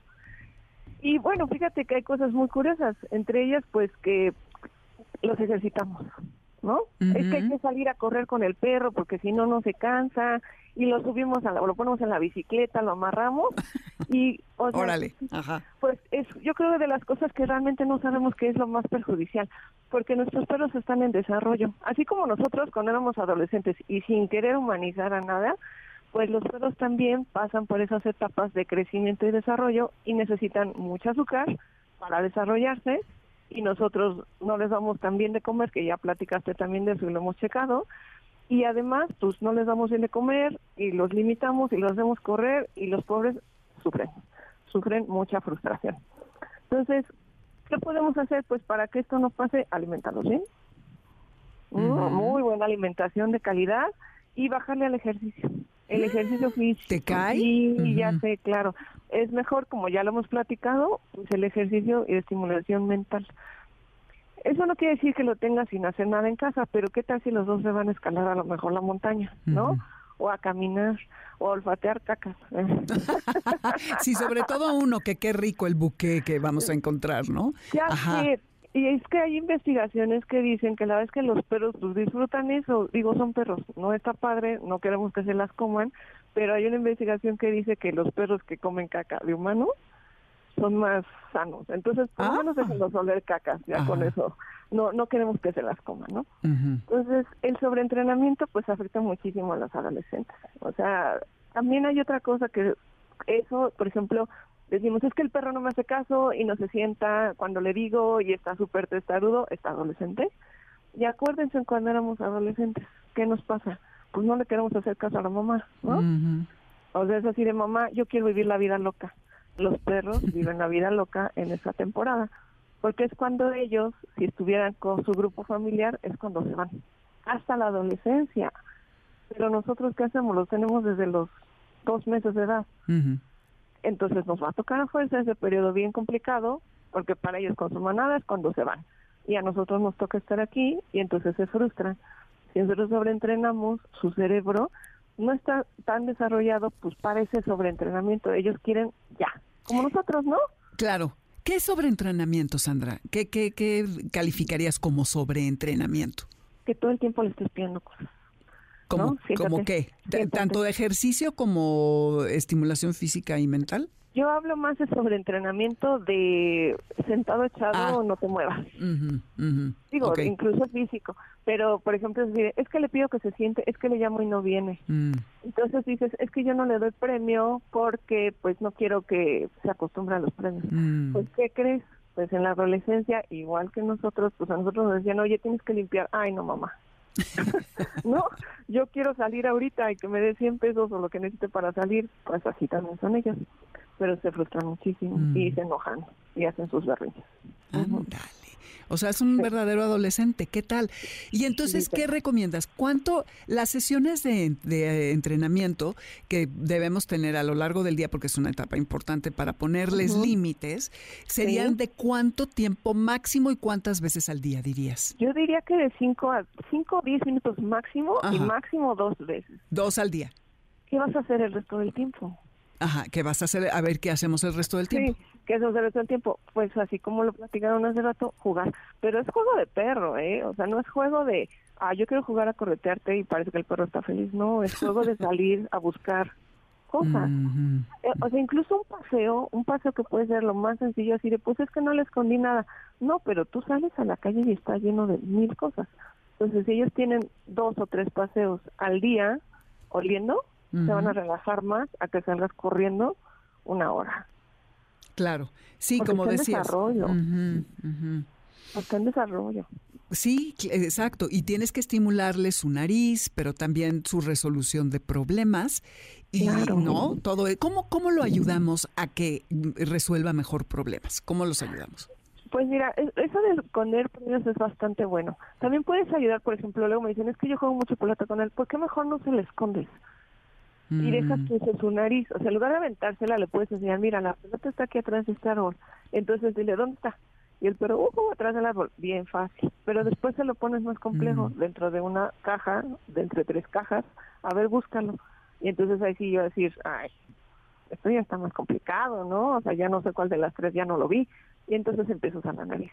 Y bueno, fíjate que hay cosas muy curiosas, entre ellas pues que los ejercitamos, ¿no? Es que hay que salir a correr con el perro porque si no, no se cansa y lo subimos, a lo ponemos en la bicicleta, lo amarramos y...
Órale,
Pues es, yo creo de las cosas que realmente no sabemos qué es lo más perjudicial, porque nuestros perros están en desarrollo, así como nosotros cuando éramos adolescentes y sin querer humanizar a nada, pues los perros también pasan por esas etapas de crecimiento y desarrollo y necesitan mucho azúcar para desarrollarse y nosotros no les damos tan bien de comer, que ya platicaste también de eso y lo hemos checado, y además pues no les damos bien de comer y los limitamos y los hacemos correr y los pobres sufren, sufren mucha frustración. Entonces, ¿qué podemos hacer pues para que esto no pase? Alimentarlos bien, muy buena alimentación de calidad y bajarle al ejercicio el ejercicio físico.
¿Te cae?
Sí, ya sé, claro. Es mejor, como ya lo hemos platicado, pues el ejercicio y estimulación mental. Eso no quiere decir que lo tengas sin hacer nada en casa, pero ¿qué tal si los dos se van a escalar a lo mejor la montaña, no? O a caminar, o a olfatear cacas.
sí, sobre todo uno, que qué rico el buque que vamos a encontrar, ¿no?
Ya sé, y es que hay investigaciones que dicen que la vez que los perros pues, disfrutan eso, digo, son perros, no está padre, no queremos que se las coman, pero hay una investigación que dice que los perros que comen caca de humanos son más sanos. Entonces, por lo menos déjenlos oler cacas, ya con eso. No no queremos que se las coman, ¿no? Entonces, el sobreentrenamiento pues afecta muchísimo a los adolescentes. O sea, también hay otra cosa que eso, por ejemplo, decimos, es que el perro no me hace caso y no se sienta cuando le digo y está súper testarudo, está adolescente. Y acuérdense cuando éramos adolescentes, ¿qué nos pasa? Pues no le queremos hacer caso a la mamá, ¿no? O sea, es así de mamá, yo quiero vivir la vida loca los perros viven la vida loca en esa temporada, porque es cuando ellos, si estuvieran con su grupo familiar, es cuando se van, hasta la adolescencia. Pero nosotros, ¿qué hacemos? Los tenemos desde los dos meses de edad. Entonces nos va a tocar a fuerza ese periodo bien complicado, porque para ellos con su manada es cuando se van. Y a nosotros nos toca estar aquí y entonces se frustran. Si nosotros sobreentrenamos, su cerebro no está tan desarrollado pues para ese sobreentrenamiento. Ellos quieren ya, como nosotros, ¿no?
Claro. ¿Qué es sobreentrenamiento, Sandra? ¿Qué, qué, qué calificarías como sobreentrenamiento?
Que todo el tiempo le estés pidiendo cosas.
¿Cómo, ¿Cómo qué? ¿Tanto de ejercicio como estimulación física y mental?
Yo hablo más de sobre entrenamiento de sentado echado ah. no te muevas. Digo, incluso físico. Pero, por ejemplo, es que le pido que se siente, es que le llamo y no viene. Mm. Entonces dices, es que yo no le doy premio porque pues no quiero que se acostumbre a los premios. Mm. Pues, ¿qué crees? Pues en la adolescencia, igual que nosotros, pues a nosotros nos decían, oye, tienes que limpiar. Ay, no, mamá. no, yo quiero salir ahorita y que me dé 100 pesos o lo que necesite para salir. Pues así también son ellos pero se frustran muchísimo y mm. se enojan y hacen sus berrinches.
O sea, es un verdadero adolescente. ¿Qué tal? Y entonces, ¿qué recomiendas? ¿Cuánto las sesiones de, eh, entrenamiento que debemos tener a lo largo del día, porque es una etapa importante para ponerles límites, serían de cuánto tiempo máximo y cuántas veces al día dirías?
Yo diría que de 5 a 5 o 10 minutos máximo y máximo dos veces.
Dos al día.
¿Qué vas a hacer el resto del tiempo?
Ajá, ¿qué vas a hacer? A ver qué hacemos el resto del tiempo.
Sí, ¿qué hacemos el resto del tiempo? Pues así como lo platicaron hace rato, jugar. Pero es juego de perro, ¿eh? O sea, no es juego de, ah, yo quiero jugar a corretearte y parece que el perro está feliz. No, es juego de salir a buscar cosas. Eh, o sea, incluso un paseo, un paseo que puede ser lo más sencillo, así de, pues es que no le escondí nada. No, pero tú sales a la calle y está lleno de mil cosas. Entonces, si ellos tienen dos o tres paseos al día oliendo, se van a relajar más a que salgas corriendo una hora.
Claro, sí, como decías.
Desarrollo. Está en desarrollo.
Sí, exacto. Y tienes que estimularle su nariz, pero también su resolución de problemas. Y no, todo. E, ¿Cómo, ¿Cómo lo ayudamos a que resuelva mejor problemas? ¿Cómo los ayudamos?
Pues mira, eso de esconder premios es bastante bueno. También puedes ayudar, por ejemplo, luego me dicen, es que yo juego mucho pelota con él, ¿por qué mejor no se le escondes? Y dejas mm. que use su nariz. O sea, en lugar de aventársela, le puedes enseñar, mira, la pelota está aquí atrás de este árbol. Entonces dile, ¿dónde está? Y el perro, uh, atrás del árbol. Bien fácil. Pero después se lo pones más complejo, mm. dentro de una caja, de entre tres cajas. A ver, búscalo. Y entonces ahí sí yo decir, ay, esto ya está más complicado, ¿no? O sea, ya no sé cuál de las tres, ya no lo vi. Y entonces empiezo a la nariz.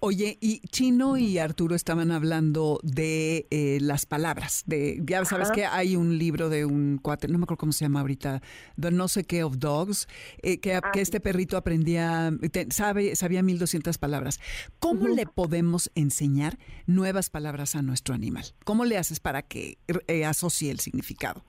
Oye, y Chino y Arturo estaban hablando de eh, las palabras. De, ya sabes que hay un libro de un cuate, no me acuerdo cómo se llama ahorita, The No sé qué of Dogs, eh, que, ah, que, este perrito aprendía, sabe, sabía 1200 palabras. ¿Cómo le podemos enseñar nuevas palabras a nuestro animal? ¿Cómo le haces para que eh, asocie el significado?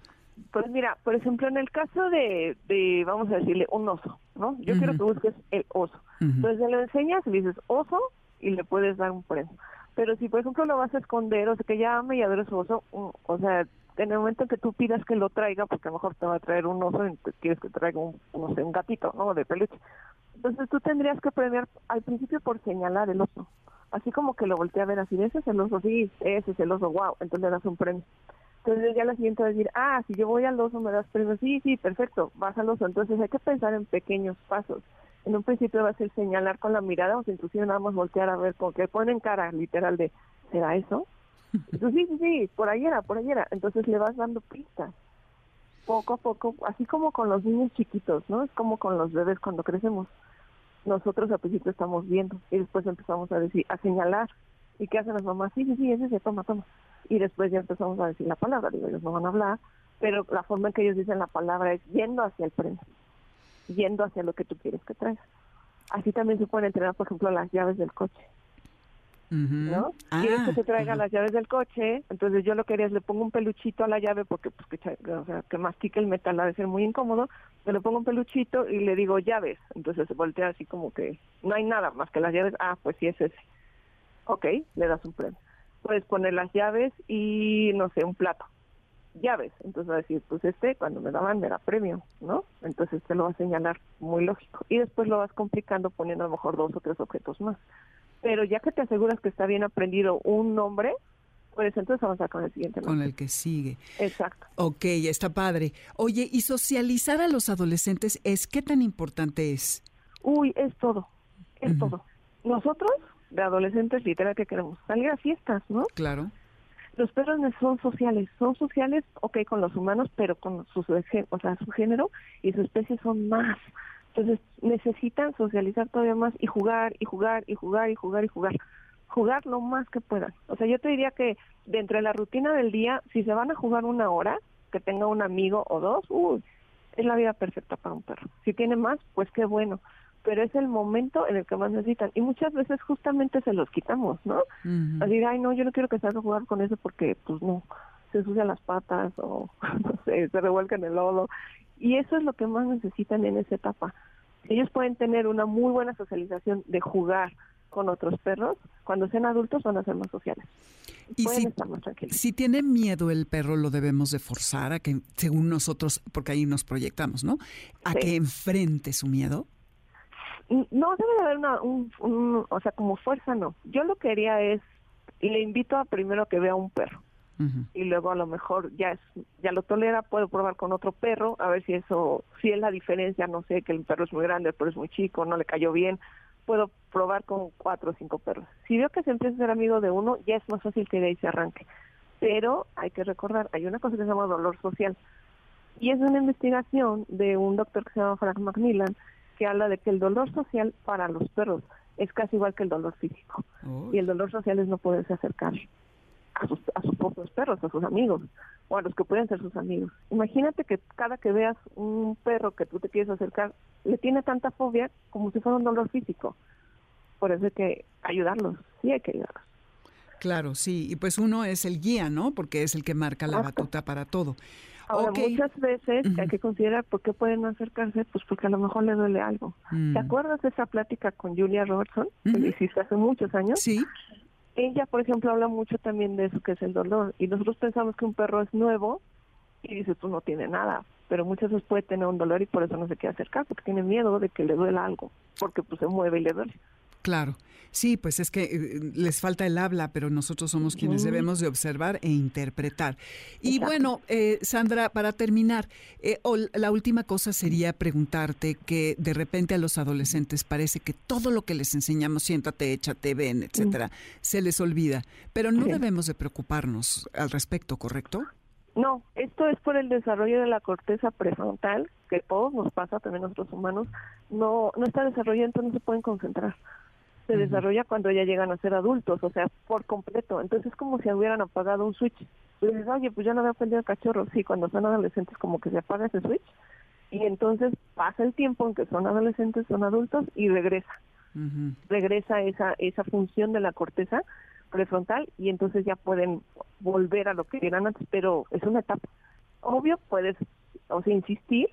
Pues mira, por ejemplo, en el caso de, de vamos a decirle, un oso, ¿no? Yo quiero que busques el oso. Entonces le enseñas y dices, oso, y le puedes dar un premio. Pero si, por ejemplo, lo vas a esconder, o sea, que ya me ya su oso, o sea, en el momento en que tú pidas que lo traiga, porque a lo mejor te va a traer un oso y quieres que traiga un, no sé, un gatito, ¿no? De peluche. Entonces tú tendrías que premiar al principio por señalar el oso. Así como que lo voltea a ver así, ese es el oso, sí, ese es el oso, wow, entonces le das un premio. Entonces ya la siguiente va a decir, ah, si yo voy al oso me das premio, sí, sí, perfecto, vas al oso. Entonces hay que pensar en pequeños pasos en un principio va a ser señalar con la mirada o inclusive nada más voltear a ver con que ponen cara literal de ¿será eso? Entonces, sí, sí, sí, por ahí era, por ahí era. Entonces le vas dando pistas. Poco a poco, así como con los niños chiquitos, ¿no? Es como con los bebés cuando crecemos. nosotros al principio estamos viendo y después empezamos a decir, a señalar. ¿Y qué hacen las mamás? Sí, sí, sí, ese se toma, toma. Y después ya empezamos a decir la palabra. Digo, ellos no van a hablar, pero la forma en que ellos dicen la palabra es yendo hacia el premio, yendo hacia lo que tú quieres que traiga. Así también se pueden entrenar, por ejemplo, las llaves del coche. ¿no? Quieres que se traiga las llaves del coche, entonces yo lo que haría es le pongo un peluchito a la llave porque pues que, o sea, que mastique el metal ha de ser muy incómodo, le pongo un peluchito y le digo llaves, entonces se voltea así como que no hay nada más que las llaves, ah, pues sí es ese. Ok, le das un premio. Puedes poner las llaves y, no sé, un plato. Llaves, entonces va a decir, pues este cuando me daban me da premio, ¿no? Entonces te lo va a señalar muy lógico. Y después lo vas complicando poniendo a lo mejor dos o tres objetos más pero ya que te aseguras que está bien aprendido un nombre, pues entonces avanzar con el siguiente.
Con el que sigue.
Exacto.
Ok, está padre. Oye, ¿y socializar a los adolescentes es qué tan importante es?
Uy, es todo, es todo. Nosotros, de adolescentes, literal que queremos salir a fiestas, ¿no?
Claro.
Los perros son sociales, son sociales, ok, con los humanos, pero con su, o sea, su género y su especie son más. Entonces necesitan socializar todavía más y jugar y jugar y jugar y jugar y jugar. Jugar lo más que puedan. O sea, yo te diría que dentro de la rutina del día, si se van a jugar una hora, que tenga un amigo o dos, uy, es la vida perfecta para un perro. Si tiene más, pues qué bueno. Pero es el momento en el que más necesitan. Y muchas veces justamente se los quitamos, ¿no? Así de, ay, no, yo no quiero que salga a jugar con eso porque, pues no, se ensucian las patas o, no sé, se revuelca en el lodo. Y eso es lo que más necesitan en esa etapa. Ellos pueden tener una muy buena socialización de jugar con otros perros, cuando sean adultos van a ser más sociales.
Y si, si tiene miedo el perro, lo debemos de forzar a que, según nosotros, porque ahí nos proyectamos, ¿no? A que enfrente su miedo.
No debe haber una, un, o sea, como fuerza no. Yo lo que haría es, le invito a primero que vea un perro y luego a lo mejor ya es, ya lo tolera, puedo probar con otro perro, a ver si eso, si es la diferencia, no sé, que el perro es muy grande, el perro es muy chico, no le cayó bien, puedo probar con cuatro o cinco perros. Si veo que se empieza a ser amigo de uno, ya es más fácil que de ahí se arranque. Pero hay que recordar, hay una cosa que se llama dolor social. Y es una investigación de un doctor que se llama Frank Macmillan, que habla de que el dolor social para los perros es casi igual que el dolor físico. Y el dolor social es no poderse acercar a sus, a sus propios perros, a sus amigos, o a los que pueden ser sus amigos. Imagínate que cada que veas un perro que tú te quieres acercar, le tiene tanta fobia como si fuera un dolor físico. Por eso hay que ayudarlos, sí hay que ayudarlos.
Claro, sí, y pues uno es el guía, ¿no? Porque es el que marca la batuta para todo.
Ahora, muchas veces hay que considerar por qué pueden acercarse, pues porque a lo mejor le duele algo. ¿Te mm. acuerdas de esa plática con Julia Robertson que hiciste hace muchos años?
Sí
ella, por ejemplo, habla mucho también de eso que es el dolor. Y nosotros pensamos que un perro es nuevo y dice, tú no tiene nada. Pero muchas veces puede tener un dolor y por eso no se quiere acercar, porque tiene miedo de que le duela algo, porque pues se mueve y le duele.
Claro. Sí, pues es que eh, les falta el habla, pero nosotros somos quienes debemos de observar e interpretar. Y bueno, eh, Sandra, para terminar, eh, la última cosa sería preguntarte que de repente a los adolescentes parece que todo lo que les enseñamos, siéntate, échate, ven, etcétera, se les olvida. Pero no debemos de preocuparnos al respecto, ¿correcto?
No, esto es por el desarrollo de la corteza prefrontal, que todos nos pasa, también nosotros humanos, no, no está desarrollado, entonces no se pueden concentrar se desarrolla cuando ya llegan a ser adultos, o sea, por completo. Entonces es como si hubieran apagado un switch. Y dices, oye, pues ya no había aprendido el cachorro. Sí, cuando son adolescentes como que se apaga ese switch y entonces pasa el tiempo en que son adolescentes, son adultos y regresa. Regresa esa, esa función de la corteza prefrontal y entonces ya pueden volver a lo que eran antes, pero es una etapa. Obvio, puedes, o sea, insistir,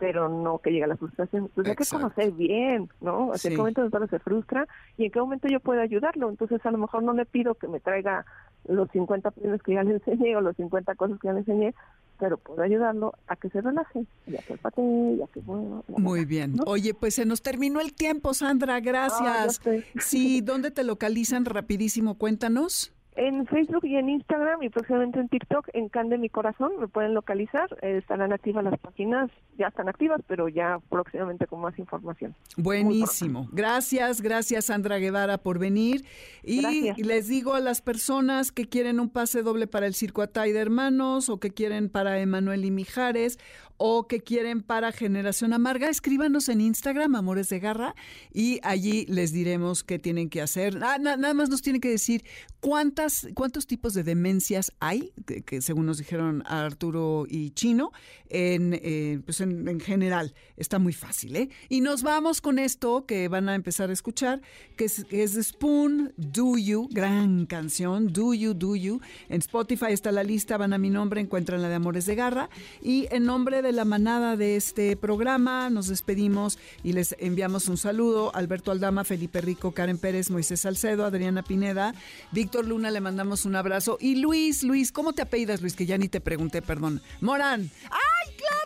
pero no que llegue a la frustración. Entonces hay que conocer bien, ¿no? ¿En qué momento el perro se frustra y en qué momento yo puedo ayudarlo? Entonces a lo mejor no le pido que me traiga los 50 premios que ya le enseñé o los 50 cosas que ya le enseñé, pero puedo ayudarlo a que se relaje, ya que pate, ya que bueno.
Muy bien. Oye, pues se nos terminó el tiempo, Sandra, gracias. sí, ¿dónde te localizan rapidísimo? Cuéntanos.
En Facebook y en Instagram y próximamente en TikTok, en Can de mi Corazón, me pueden localizar. Eh, estarán activas las páginas, ya están activas, pero ya próximamente con más información.
Buenísimo. Gracias, gracias Sandra Guevara por venir. Y les digo a las personas que quieren un pase doble para el Circo Atay de Hermanos o que quieren para Emanuel y Mijares o que quieren para Generación Amarga, escríbanos en Instagram, Amores de Garra, y allí les diremos qué tienen que hacer. Ah, nada más nos tienen que decir cuántas, cuántos tipos de demencias hay, que, según nos dijeron Arturo y Chino, en, eh, pues en, general. Está muy fácil, ¿eh? Y nos vamos con esto que van a empezar a escuchar, que es, que es Spoon, Do You, gran canción, Do You, Do You. En Spotify está la lista, van a mi nombre, encuentran la de Amores de Garra. Y en nombre de la manada de este programa. Nos despedimos y les enviamos un saludo. Alberto Aldama, Felipe Rico, Karen Pérez, Moisés Salcedo, Adriana Pineda, Víctor Luna, le mandamos un abrazo. Y Luis, Luis, ¿cómo te apellidas, Luis? Que ya ni te pregunté, perdón. Morán. ¡Ay, claro,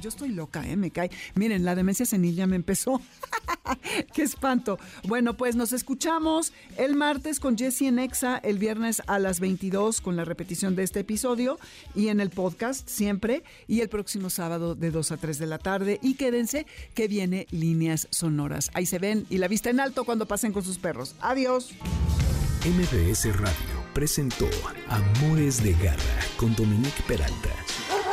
Yo estoy loca, ¿eh? Me cae. Miren, la demencia senil ya me empezó. ¡Qué espanto! Bueno, pues nos escuchamos el martes con Jesse en Exa, el viernes a las 22 con la repetición de este episodio y en el podcast siempre y el próximo sábado de 2 a 3 de la tarde. Y quédense que viene Líneas Sonoras. Ahí se ven y la vista en alto cuando pasen con sus perros. Adiós.
MBS Radio presentó Amores de Garra con Dominique Peralta.